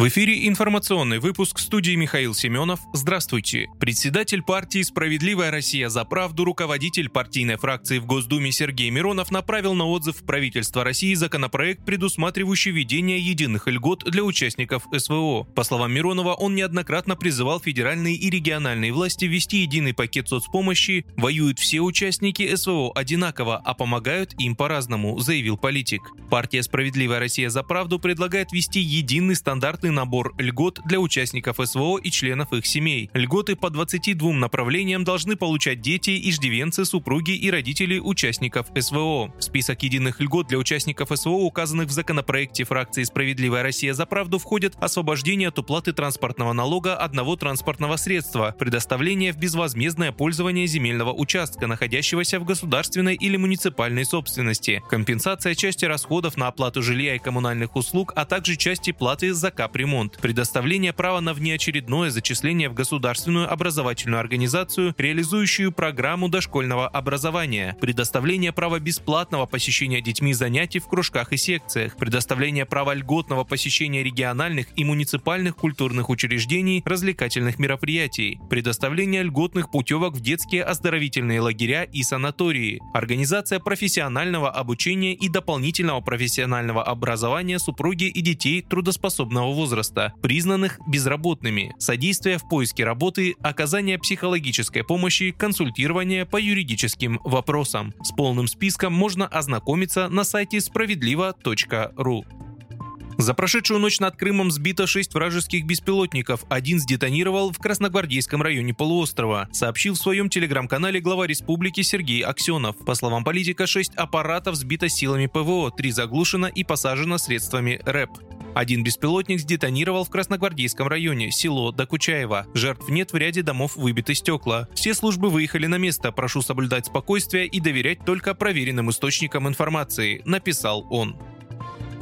В эфире информационный выпуск студии Михаил Семенов. Здравствуйте. Председатель партии «Справедливая Россия за правду», руководитель партийной фракции в Госдуме Сергей Миронов направил на отзыв правительства России законопроект, предусматривающий введение единых льгот для участников СВО. По словам Миронова, он неоднократно призывал федеральные и региональные власти ввести единый пакет соцпомощи. Воюют все участники СВО одинаково, а помогают им по-разному, заявил политик. Партия «Справедливая Россия за правду» предлагает ввести единый стандартный полный набор льгот для участников СВО и членов их семей. Льготы по 22 направлениям должны получать дети, иждивенцы, супруги и родители участников СВО. В список единых льгот для участников СВО, указанных в законопроекте фракции «Справедливая Россия за правду», входят освобождение от уплаты транспортного налога одного транспортного средства, предоставление в безвозмездное пользование земельного участка, находящегося в государственной или муниципальной собственности, компенсация части расходов на оплату жилья и коммунальных услуг, а также части платы за капремонт капремонт, предоставление права на внеочередное зачисление в государственную образовательную организацию, реализующую программу дошкольного образования, предоставление права бесплатного посещения детьми занятий в кружках и секциях, предоставление права льготного посещения региональных и муниципальных культурных учреждений, развлекательных мероприятий, предоставление льготных путевок в детские оздоровительные лагеря и санатории, организация профессионального обучения и дополнительного профессионального образования супруги и детей трудоспособного возраста возраста, признанных безработными, содействие в поиске работы, оказание психологической помощи, консультирование по юридическим вопросам. С полным списком можно ознакомиться на сайте справедливо.ру. За прошедшую ночь над Крымом сбито шесть вражеских беспилотников. Один сдетонировал в Красногвардейском районе полуострова, сообщил в своем телеграм-канале глава республики Сергей Аксенов. По словам политика, шесть аппаратов сбито силами ПВО, три заглушено и посажено средствами РЭП. Один беспилотник сдетонировал в Красногвардейском районе, село Докучаево. Жертв нет, в ряде домов выбиты стекла. Все службы выехали на место, прошу соблюдать спокойствие и доверять только проверенным источникам информации, написал он.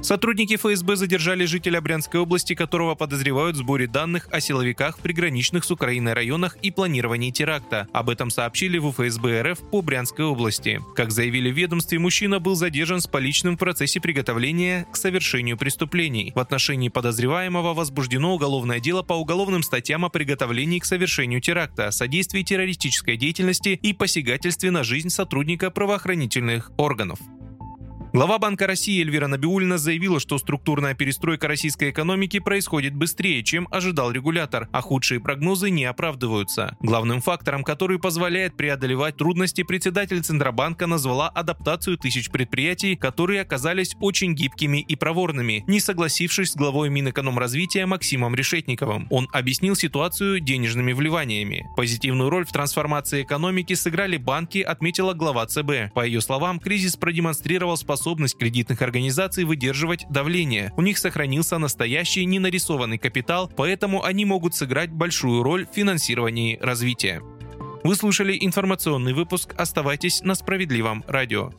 Сотрудники ФСБ задержали жителя Брянской области, которого подозревают в сборе данных о силовиках в приграничных с Украиной районах и планировании теракта. Об этом сообщили в ФСБ РФ по Брянской области. Как заявили в ведомстве, мужчина был задержан с поличным в процессе приготовления к совершению преступлений. В отношении подозреваемого возбуждено уголовное дело по уголовным статьям о приготовлении к совершению теракта, содействии террористической деятельности и посягательстве на жизнь сотрудника правоохранительных органов. Глава Банка России Эльвира Набиулина заявила, что структурная перестройка российской экономики происходит быстрее, чем ожидал регулятор, а худшие прогнозы не оправдываются. Главным фактором, который позволяет преодолевать трудности, председатель Центробанка назвала адаптацию тысяч предприятий, которые оказались очень гибкими и проворными, не согласившись с главой Минэкономразвития Максимом Решетниковым. Он объяснил ситуацию денежными вливаниями. Позитивную роль в трансформации экономики сыграли банки, отметила глава ЦБ. По ее словам, кризис продемонстрировал способность способность кредитных организаций выдерживать давление. У них сохранился настоящий ненарисованный капитал, поэтому они могут сыграть большую роль в финансировании развития. Вы слушали информационный выпуск. Оставайтесь на справедливом радио.